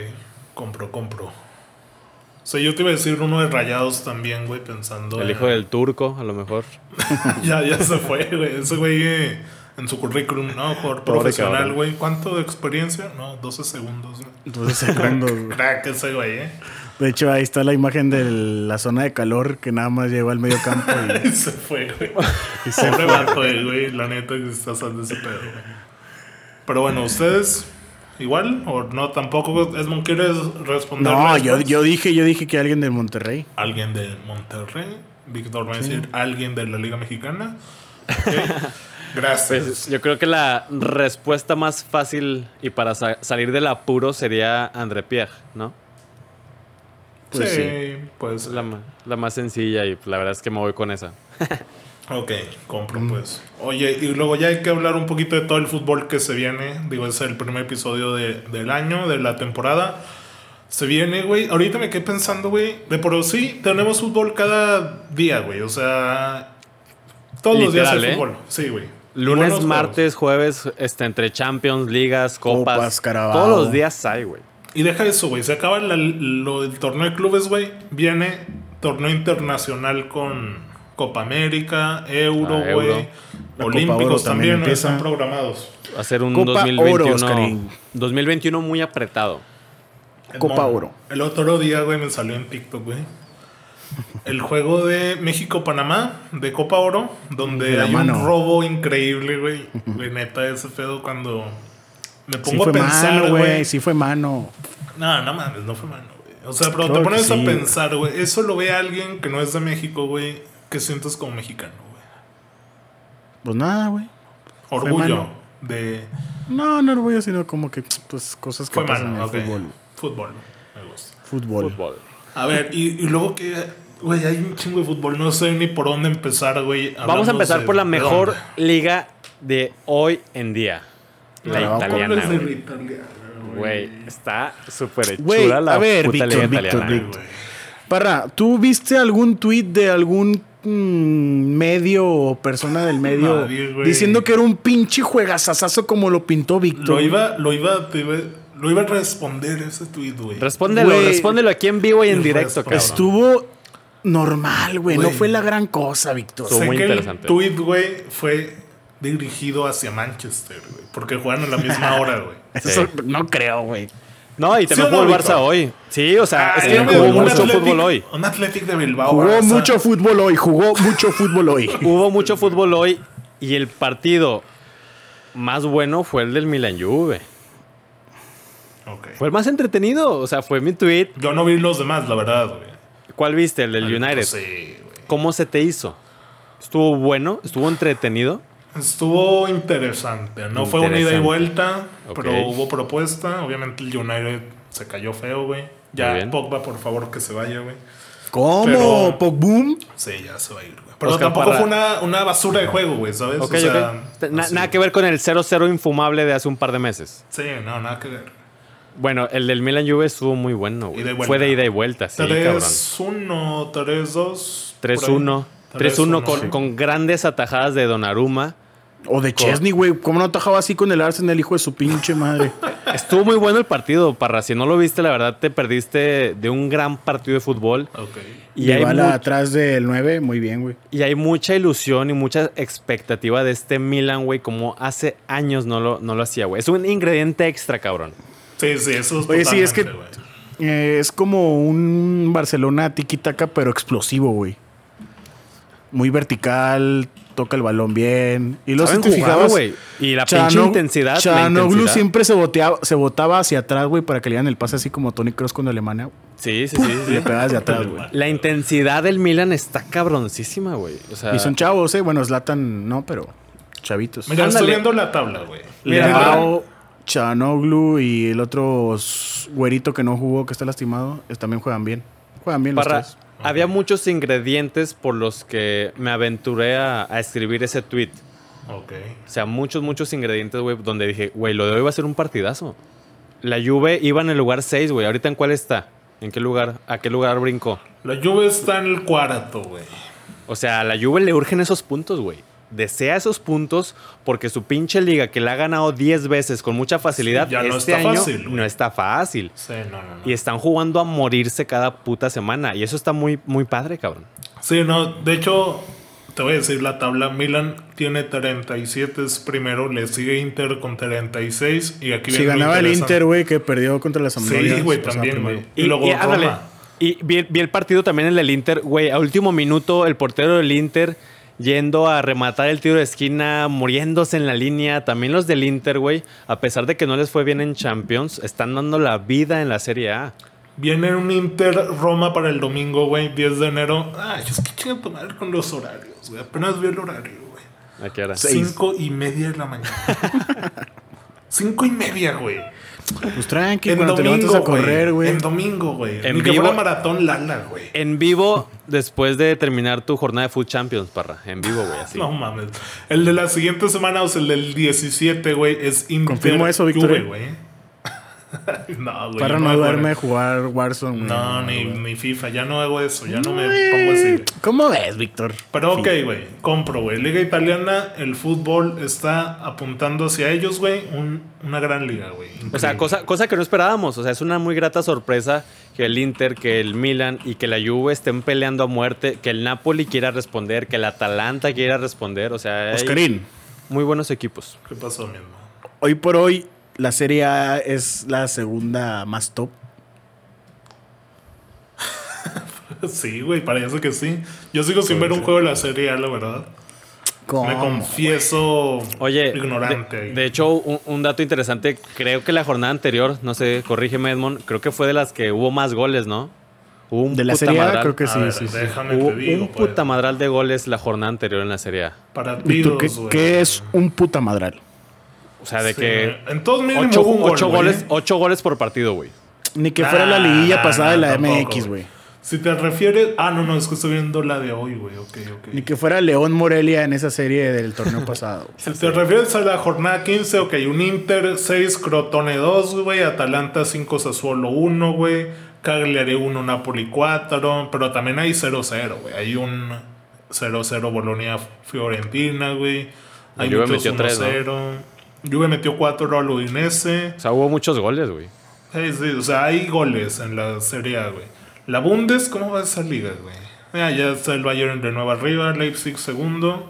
compro, compro. O sea, yo te iba a decir uno de rayados también, güey, pensando. El en- hijo del turco, a lo mejor. <laughs> ya, ya se fue, güey. Ese güey eh, en su currículum, ¿no? Jugador profesional, güey. ¿Cuánto de experiencia? No, 12 segundos, güey. Entonces, <laughs> segundos, güey. Crack ese güey, ¿eh? De hecho, ahí está la imagen de la zona de calor que nada más llegó al medio campo y Y <laughs> se fue, güey. Y se fue, güey. La neta que está saliendo ese pedo, güey. Pero bueno, ¿ustedes igual? ¿O no tampoco? Esmond, ¿quieres responder? No, yo, yo dije, yo dije que alguien del Monterrey. ¿Alguien de Monterrey? Víctor va a decir, ¿alguien de la Liga Mexicana? <laughs> Gracias. Pues, yo creo que la respuesta más fácil y para sa- salir del apuro sería André Pierre, ¿no? Pues sí, sí. pues. Es la, la más sencilla y la verdad es que me voy con esa. <laughs> Ok, compro pues. Oye, y luego ya hay que hablar un poquito de todo el fútbol que se viene. Digo, es el primer episodio de- del año, de la temporada. Se viene, güey. Ahorita me quedé pensando, güey. De por sí, tenemos fútbol cada día, güey. O sea, todos los días hay ¿eh? fútbol. Sí, güey. Lunes, Buenos juegos. martes, jueves, este, entre Champions, ligas, copas. Copas, Carabao. todos los días hay, güey. Y deja eso, güey. Se acaba la- lo del torneo de clubes, güey. Viene torneo internacional con Copa América, Euro, Ah, güey. Euro. Olímpicos Oro también también, están programados. Va a ser un Copa 2021, Oro, Oscarín. 2021 muy apretado. Copa No, Oro. El otro día, güey, me salió en TikTok, güey. El juego de México-Panamá de Copa Oro, donde De hay mano. un robo increíble, güey. Güey, neta, ese pedo cuando me Sí pongo fue a pensar, mano, güey. Sí fue mano. No, no mames, no fue mano, güey. O sea, pero Claro te pones sí, a pensar, güey. Eso lo ve alguien que no es de México, güey. Que sientes como mexicano, güey. Pues nada, güey. Orgullo de. No, no orgullo, sino como que, pues, cosas que Fue pasan mano, en el fútbol. Fútbol. Me gusta. Fútbol. Fútbol. A ver, y, y luego que. Güey, hay un chingo de fútbol. No sé ni por dónde empezar, güey. Vamos a empezar de- por la ¿de mejor dónde? liga de hoy en día. La No, italiana, güey. la italiana, Güey, está súper chula la a ver, puta Víctor, liga Víctor, italiana. Víctor. güey. Parra, ¿tú viste algún tuit de algún medio o persona del <laughs> medio Nadie, diciendo que era un pinche juegazazazo como lo pintó Víctor? Lo iba, lo iba, te iba- lo iba a responder ese tweet, güey. Respóndelo, Güey. respóndelo aquí en vivo y en Y directo, cabrón. Estuvo normal, güey. No fue la gran cosa, Víctor. Estuvo Sé muy que interesante. el tweet, güey, fue dirigido hacia Manchester, güey. Porque juegan a la misma <laughs> hora, güey. Eso no creo, güey. No, y también ¿Sí o jugó no, el Barça hoy. Sí, o sea, es Ay, que jugó mucho fútbol hoy. Un Athletic de Bilbao. Jugó Barça. mucho fútbol hoy, jugó mucho fútbol hoy. <laughs> Hubo mucho fútbol hoy y el partido más bueno fue el del Milan Juve. Fue el más entretenido, o sea, fue mi tweet. Yo no vi los demás, la verdad, güey. ¿Cuál viste? El del United. Pues Sí, güey. ¿Cómo se te hizo? ¿Estuvo bueno? ¿Estuvo entretenido? Estuvo interesante. No fue una ida y Interesante. vuelta, Ok. pero hubo propuesta. Obviamente el United se cayó feo, güey. Ya. Pogba, por favor, que se vaya, güey. ¿Cómo? Pero- ¿Pogboom? Sí, ya se va a ir, güey. Pero Oscar tampoco Parra. fue una, una basura de juego, güey, ¿sabes? Ok, O sea, ok. Na- así. nada que ver con el 0-0 infumable de hace un par de meses. Sí, no, nada que ver. Bueno, el del Milan Juve estuvo muy bueno, güey. Fue de ida y vuelta, sí, cabrón. 3-1, 3-2. 3-1. 3-1 con, sí. con grandes atajadas de Donnarumma. O de Chesney, güey. ¿Cómo no atajaba así con el Arsenal, hijo de su pinche madre? <laughs> Estuvo muy bueno el partido, Parra. Si no lo viste, la verdad te perdiste de un gran partido de fútbol. Ok. Y hay, Dybala mu- atrás del 9, muy bien, güey. y hay mucha ilusión y mucha expectativa de este Milan, güey, como hace años no lo, no lo hacía, güey. Es un ingrediente extra, cabrón. Sí, sí, eso es Oye, sí, es que eh, es como un Barcelona tiki-taka, pero explosivo, güey. Muy vertical, toca el balón bien. Y Saben te jugar, fijabas, güey. Y la pinche Chano- intensidad. la Chanoglu intensidad. siempre se, boteaba, se botaba hacia atrás, güey, para que le dieran el pase así como Tony Kroos con Alemania. Sí, sí, sí. Y sí. le pegabas de atrás, güey. La intensidad del Milan está cabroncísima, güey. O sea, Y son chavos, ¿eh? Bueno, Zlatan no, pero chavitos. Mira, estoy viendo la tabla, güey. Leao, Chanoglu y el otro güerito que no jugó, que está lastimado, es- también juegan bien. Juegan bien los Parra, había muchos ingredientes por los que me aventuré a, a escribir ese tweet. Ok. O sea, muchos, muchos ingredientes, güey, donde dije, güey, lo de hoy va a ser un partidazo. La Juve iba en el lugar 6, güey. ¿Ahorita en cuál está? ¿En qué lugar? ¿A qué lugar brincó? La Juve está en el cuarto, güey. O sea, a la Juve le urgen esos puntos, güey. Desea esos puntos porque su pinche liga, que la ha ganado 10 veces con mucha facilidad, Sí, ya no este está año fácil, no está fácil. Sí, no, no, no. Y están jugando a morirse cada puta semana. Y eso está muy, muy padre, cabrón. Sí, no, de hecho, te voy a decir la tabla. Milan tiene 37 es primero, le sigue Inter con 36 y aquí Si viene ganaba el. Inter, güey, que perdió contra la Sampdoria. Sí, güey, también, güey. Y, luego Roma. ándale. Y vi, vi el partido también el del Inter, güey. A último minuto, el portero del Inter yendo a rematar el tiro de esquina, muriéndose en la línea. También los del Inter, güey, a pesar de que no les fue bien en Champions, están dando la vida en la Serie A. Viene un Inter Roma para el domingo, güey, 10 de enero. Ay, es que chinga tu madre con los horarios, güey. Apenas vi el horario, güey. ¿A qué hora? Seis. Cinco y media de la mañana. <laughs> Cinco y media, güey. Pues tranqui, En cuando te levantas domingo, a correr, güey. En domingo, güey. En Ni que vivo. fuera maratón Lala, güey. En vivo, después de terminar tu jornada de Food Champions, parra. En vivo, güey, así. No mames. El de la siguiente semana, o sea, el del 17, güey, es Inter. Confirmo eso, Víctor, eh. güey. <laughs> no, güey. Para no duerme jugar Warzone. güey. No, ni, ni FIFA. Ya no hago eso. Ya no me pongo así. ¿Cómo ves, Víctor? Pero ok, güey. Compro, güey. Liga italiana, el fútbol está apuntando hacia ellos, güey. Un- una gran liga, güey. O sea, cosa, cosa que no esperábamos. O sea, es una muy grata sorpresa que el Inter, que el Milan y que la Juve estén peleando a muerte, que el Napoli quiera responder, que el Atalanta quiera responder. O sea, hay Oscarín, muy buenos equipos. ¿Qué pasó, mismo? hoy por hoy la Serie A es la segunda más top. <laughs> Sí, güey, parece que sí. Yo sigo sin ver un juego de la Serie A, la verdad. ¿Cómo, Me confieso Oye, ignorante. de, hecho, un, un dato interesante, creo que la jornada anterior, no sé, corrígeme Edmond, creo que fue de las que hubo más goles, ¿no? Hubo un De la puta Serie A, madral. creo que A sí, ver, sí, sí. déjame Hubo digo, un pues, puta madral de goles la jornada anterior en la Serie A. ¿Y tú Partidos, qué, güey. qué es un puta madral? O sea, de Sí, que En todos mínimo ocho, un gol, ocho goles, ocho goles por partido, güey. Ni que fuera la liguilla Nah, pasada de la tampoco, MX, güey. Si te refieres. Ah, no, no, es que estoy viendo la de hoy, güey. Ok, ok. Ni que fuera León Morelia en esa serie del torneo <laughs> pasado. Si te refieres a la jornada 15, ok, un Inter 6, Crotone 2, güey, Atalanta 5, Sassuolo 1, güey, Cagliari 1, Napoli 4, pero también hay 0-0, güey. Hay un 0-0 Bolonia-Fiorentina, güey. Hay Juve muchos metió tres, ¿no? 1-0. Juve metió 4 al Udinese. O sea, hubo muchos goles, güey. Sí, sí, o sea, hay goles en la Serie A, güey. La Bundes, ¿cómo va esa liga, güey? Ah, ya está el Bayern de nuevo arriba, Leipzig segundo.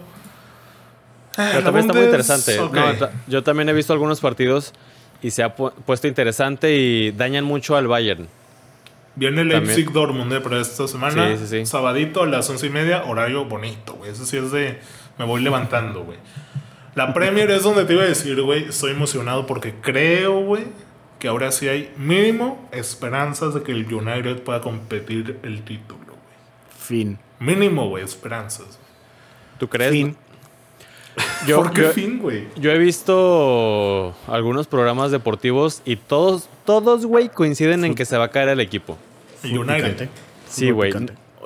Ah, Pero también está muy interesante. ok. No, ta- yo también he visto algunos partidos y se ha pu- puesto interesante y dañan mucho al Bayern. Viene Leipzig Dortmund eh, para esta semana. Sí, sí, sí. Sabadito a las once y media, horario bonito, güey. Eso sí es de. Me voy levantando, güey. La Premier es donde te iba a decir, güey. Estoy emocionado porque creo, güey, que ahora sí hay mínimo esperanzas de que el United pueda competir el título, güey. Fin. Mínimo, güey, esperanzas. ¿Tú crees? Fin. <laughs> Yo, ¿Por qué yo- fin, güey? yo he visto algunos programas deportivos y todos, todos, güey, coinciden en que se va a caer el equipo. El United. Picante. Sí, güey.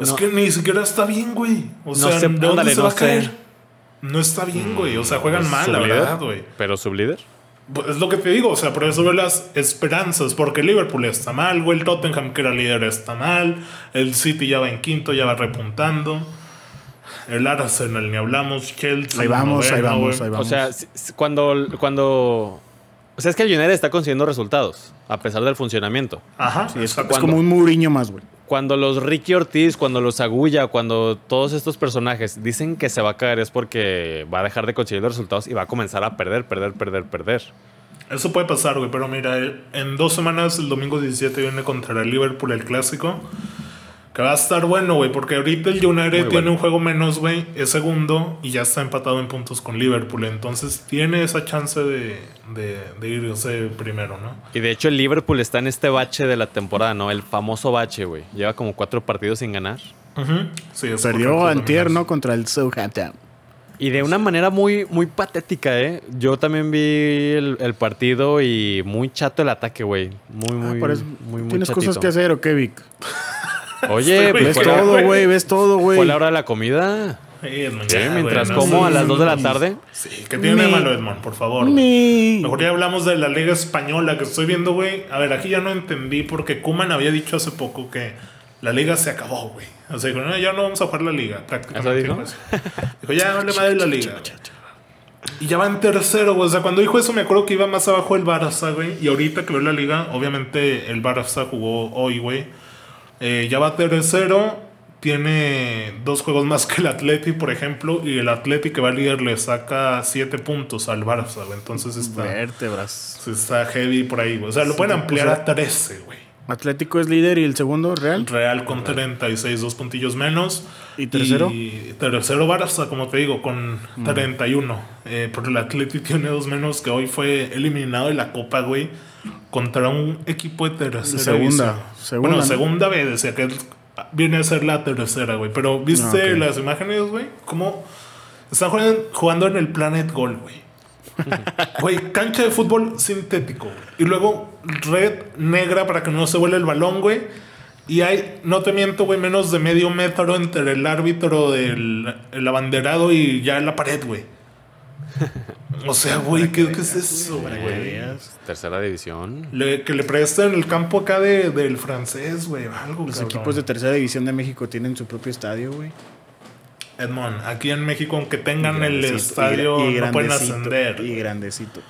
Es que ni siquiera está bien, güey. O No sea, sé, ¿de dónde ándale, se no va a sé. No está bien, güey. O sea, juegan mal, la verdad, güey. Pero sublíder. Pues Es lo que te digo, o sea, por eso veo las esperanzas, porque Liverpool está mal, güey, el Tottenham que era líder está mal, el City ya va en quinto, ya va repuntando, el Arsenal ni hablamos, Chelsea. Ahí vamos, ahí vamos, güey. ahí vamos. O sea, cuando, cuando... O sea, es que el United está consiguiendo resultados, a pesar del funcionamiento. Ajá, Sí, es, es como un Mourinho más, güey. Cuando los Ricky Ortiz, cuando los Agulla, cuando todos estos personajes dicen que se va a caer es porque va a dejar de conseguir los resultados y va a comenzar a perder, perder, perder, perder. Eso puede pasar, güey, pero mira, en dos semanas, el domingo 17 viene contra el Liverpool el clásico. Que va a estar bueno, güey, porque ahorita el United tiene bueno. un juego menos, güey, es segundo y ya está empatado en puntos con Liverpool. Entonces tiene esa chance de, de, de irse primero, ¿no? Y de hecho el Liverpool está en este bache de la temporada, ¿no? El famoso bache, güey. Lleva como cuatro partidos sin ganar. Sí, es Perdió correcto, antier, ¿no? Contra el Southampton. Y de una manera muy, muy patética, ¿eh? Yo también vi el, el partido y muy chato el ataque, güey. Muy, muy, Ah, muy, muy ¿Tienes chatito. cosas que hacer o qué, Vic? Oye, Sí, pues Ves todo, güey. ves todo, güey. fue la hora de la comida. Sí, Edmond, Sí, ya, mientras como a las sé. 2 de la tarde. Sí, ¿qué tiene de malo, Edmond? Por favor. Mejor ya hablamos de la Liga Española que estoy viendo, güey. A ver, aquí ya no entendí porque Kuman había dicho hace poco que la Liga se acabó, güey. O sea, dijo, no, ya no vamos a jugar la Liga. Prácticamente ¿Eso dijo? eso. Dijo, ya no le madre la Liga. Y ya va en tercero, güey. O sea, cuando dijo eso me acuerdo que iba más abajo el Barça, güey. Y ahorita que veo la Liga, obviamente el Barça jugó hoy, güey. Eh, ya va tercero. Tiene dos juegos más que el Atleti, por ejemplo. Y el Atleti que va líder le saca siete puntos al Barça, güey. Entonces está... Vértebras. Sí, Está heavy por ahí, güey. O sea, lo pueden ampliar a 13, güey. Atlético es líder y el segundo, Real. Real con 36, dos puntillos menos. ¿Y tercero? Y tercero Barça, como te digo, con 31. Eh, porque el Atleti tiene dos menos que hoy fue eliminado de la Copa, güey. Contra un equipo de tercera Segunda, división. segunda, bueno, ¿no? segunda B, decía que viene a ser la tercera, güey. Pero ¿viste Ah, ok. las imágenes, güey? ¿Cómo están jugando, en el Planet Gold, güey? <laughs> Güey, cancha de fútbol sintético. güey. Y luego red negra para que no se vuele el balón, güey. Y hay, no te miento, güey, menos de medio metro entre el árbitro del el abanderado y ya la pared, güey. <laughs> O sea, güey, ¿qué, qué es eso, güey? Tercera división. Le- que le presten el campo acá de, del francés, güey, algo, Los cabrón. equipos de tercera división de México tienen su propio estadio, güey. Edmond, aquí en México, aunque tengan el estadio, y- y no pueden ascender. Y grandecito.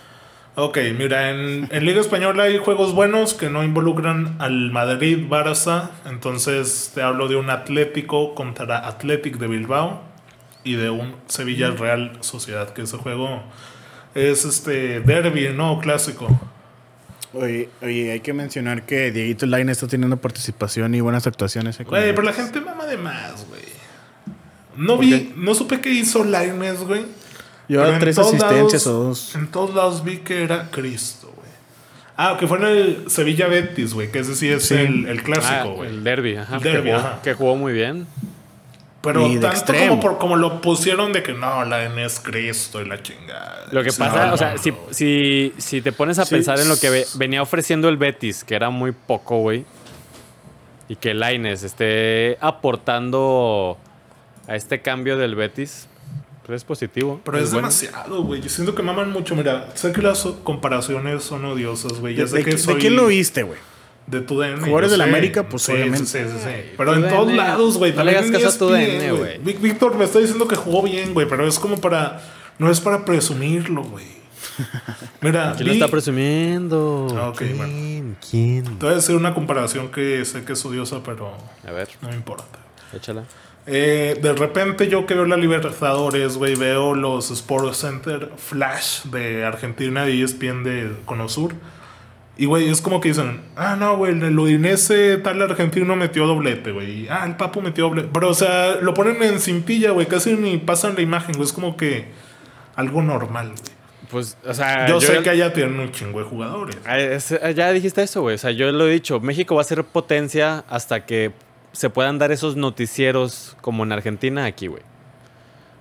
Ok, mira, en, en Liga Española hay juegos buenos que no involucran al Madrid, Barça. Entonces te hablo de un Atlético contra Athletic de Bilbao y de un Sevilla Real Sociedad, que ese juego es este derby, ¿no? Clásico. Oye, oye, hay que mencionar que Dieguito Line está teniendo participación y buenas actuaciones. eh, Güey, pero la gente mama de más, güey. No ¿Por vi, qué? no supe qué hizo Lainez, güey. Lleva Pero en tres asistencias lados- o dos. En todos lados vi que era Cristo, güey. Ah, que fue en el Sevilla Betis, güey, que ese sí es Sí. el, el Ah, clásico, güey. el derby, ajá, El que derbi, jugó- ajá. que jugó muy bien. Pero de tanto extremo. como, por, como lo pusieron de que no, la N es Cristo y la chingada. Lo que pasa, no, o sea, no, si, si, si te pones a Sí. pensar en lo que ve- venía ofreciendo el Betis, que era muy poco, güey, y que Laines esté aportando a este cambio del Betis, pues es positivo. Pero es bueno. demasiado, güey. Yo siento que maman mucho. Mira, sé que las comparaciones son odiosas, güey. Ya ¿De, sé que de soy quién lo viste, güey? De tu DN. Jugadores del. América, pues, sí, obviamente. Sí, sí, sí, Pero en todos lados, güey. no le también hagas en caso a tu DN, güey. Víctor me está diciendo que jugó bien, güey. Pero es como para. No es para presumirlo, güey. <laughs> Mira, ¿Quién lo está presumiendo? Ah, ok, ¿Quién? bueno. ¿Quién? Te voy a decir una comparación que sé que es odiosa, pero A ver, no me importa. échala. Eh, de repente yo que veo la Libertadores, güey, veo los Sports Center Flash de Argentina y ESPN de Conosur. Y, güey, es como que dicen, ah, no, güey, el Udinese tal argentino metió doblete, güey. Ah, el Papu metió doblete. Pero, o sea, lo ponen en cintilla, güey, casi ni pasan la imagen, güey. Es como que algo normal, güey. Pues, o sea, yo, sé ya- que allá tienen un chingo de jugadores. Ah, ah, Ya dijiste eso, güey. O sea, yo lo he dicho. México va a ser potencia hasta que se puedan dar esos noticieros como en Argentina aquí, güey.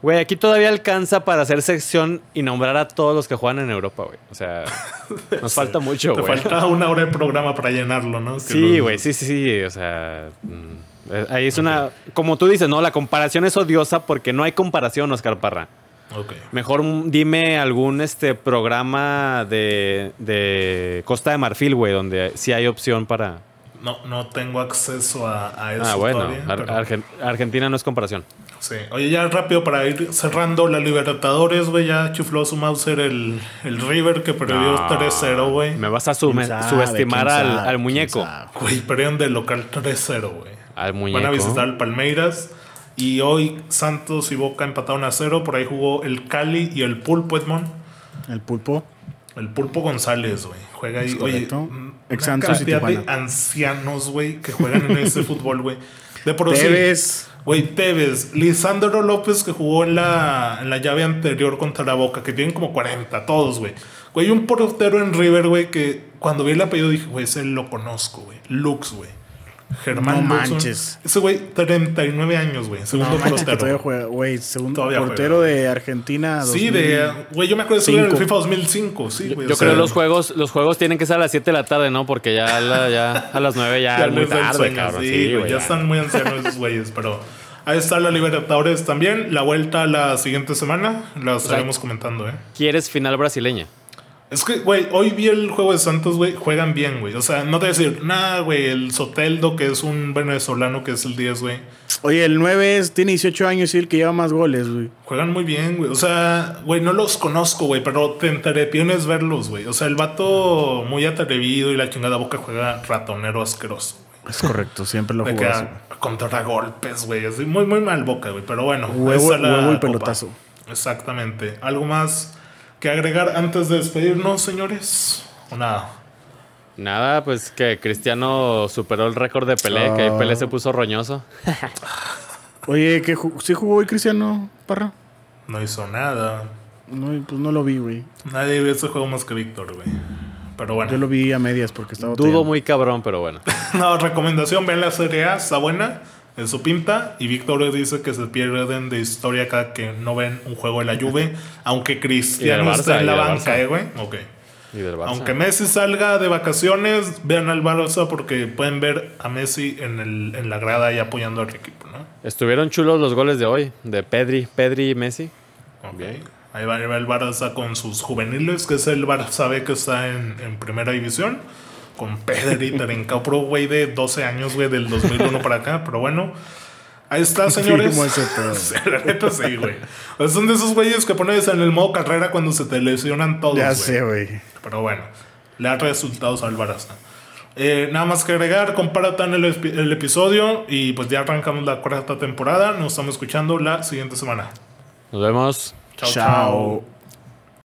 Güey, aquí todavía alcanza para hacer sección y nombrar a todos los que juegan en Europa, güey. O sea, <laughs> nos falta mucho, Te güey. falta una hora de programa para llenarlo, ¿no? Que Sí, güey, sí, sí, sí. O sea, mm, eh, ahí es una. Como tú dices, ¿no? La comparación es odiosa porque no hay comparación, Oscar Parra. Ok. Mejor dime algún este programa de, de Costa de Marfil, güey, donde sí hay opción para. No, no tengo acceso a, a eso Ah, bueno, todavía, Ar- pero- Argen- Argentina no es comparación. Sí. Oye, ya rápido para ir cerrando la Libertadores, güey. Ya chifló su Mauser el, el River que perdió No, 3-0, güey. Me vas a subestimar ¿Quién al, sabe? al ¿Quién muñeco. Güey, perdieron de local 3-0, güey. Al muñeco. Van a visitar al Palmeiras. Y hoy Santos y Boca empataron a cero. Por ahí jugó el Cali y el Pulpo Edmond. El pulpo. El Pulpo González, güey. Juega ahí. Oye, una cantidad de ancianos, güey, que juegan en ese <laughs> fútbol, güey. De por. Tevez. Güey, Tevez, Lisandro López que jugó en la, en la llave anterior contra la Boca, que tienen como 40, todos, güey. Güey, un portero en River, güey, que cuando vi el apellido dije, güey, ese lo conozco, güey. Lux, güey. Germán No manches. Ese güey, 39 años, güey. No Segundo manches que portero. todavía juega. Güey, segundo Todavía portero juega. de Argentina. Sí, 2000. de. Güey, yo me acuerdo de eso en el 2005. FIFA 2005, sí, güey. Yo creo los juegos, los juegos tienen que ser a las 7 de la tarde, ¿no? Porque ya, a la- ya a las 9 ya, <laughs> Ya es muy tarde, sueño, cabrón. sí, Sí, güey, ya. están muy ancianos esos güeyes, pero ahí está la Libertadores también. La vuelta la siguiente semana la estaremos comentando, ¿eh? ¿Quieres final brasileña? Es que, güey, hoy vi el juego de Santos, güey, juegan bien, güey. O sea, no te voy a decir, nada, güey, el Soteldo, que es un venezolano, que es el 10, güey. Oye, el 9 es, tiene 18 años y el que lleva más goles, güey. Juegan muy bien, güey. O sea, güey, no los conozco, güey, pero te entrepiones verlos, güey. O sea, el vato muy atrevido y la chingada boca juega ratonero asqueroso. Es correcto, siempre lo De que jugó así. a- contra golpes, güey. Así, muy, muy mal boca, güey. Pero bueno, Huevo- huevo y copa. pelotazo. Exactamente. ¿Algo más que agregar antes de despedirnos, señores? ¿O nada? Nada, pues que Cristiano superó el récord de Pelé, que ahí Pelé se puso roñoso. <laughs> Oye, ¿qué ju- ¿sí jugó hoy Cristiano Parra? No hizo nada. No, pues no lo vi, güey. Nadie vio ese juego más que Víctor, güey. Pero bueno. Yo lo vi a medias porque estaba Dudo muy cabrón, pero bueno. <laughs> No, recomendación, vean la Serie A, está buena, en su pinta. Y Víctor dice que se pierden de historia cada que no ven un juego de la Juve, <laughs> aunque Cristiano Barça, en la banca, eh, güey. Ok. Y del Barça. Aunque Messi salga de vacaciones, vean al Barça porque pueden ver a Messi en, el, en la grada y apoyando al equipo, ¿no? Estuvieron chulos los goles de hoy, de Pedri, Pedri y Messi. Ok. Ahí va, ahí va el Barça con sus juveniles, que es el Barça B que está en, en primera división. Con Pedri, Terencao, pro güey de 12 años, güey, del 2001 para acá. Pero bueno, ahí está, señores. Confirmo ese pedo. <laughs> Sí, la neta sí, güey. O sea, son de esos güeyes que pones en el modo carrera cuando se te lesionan todos, Ya güey. sé, güey. Pero bueno, le da resultados al Barça. Eh, nada más que agregar, compartan el, el episodio y pues ya arrancamos la cuarta temporada. Nos estamos escuchando la siguiente semana. Nos vemos. Chao, Chao. chao.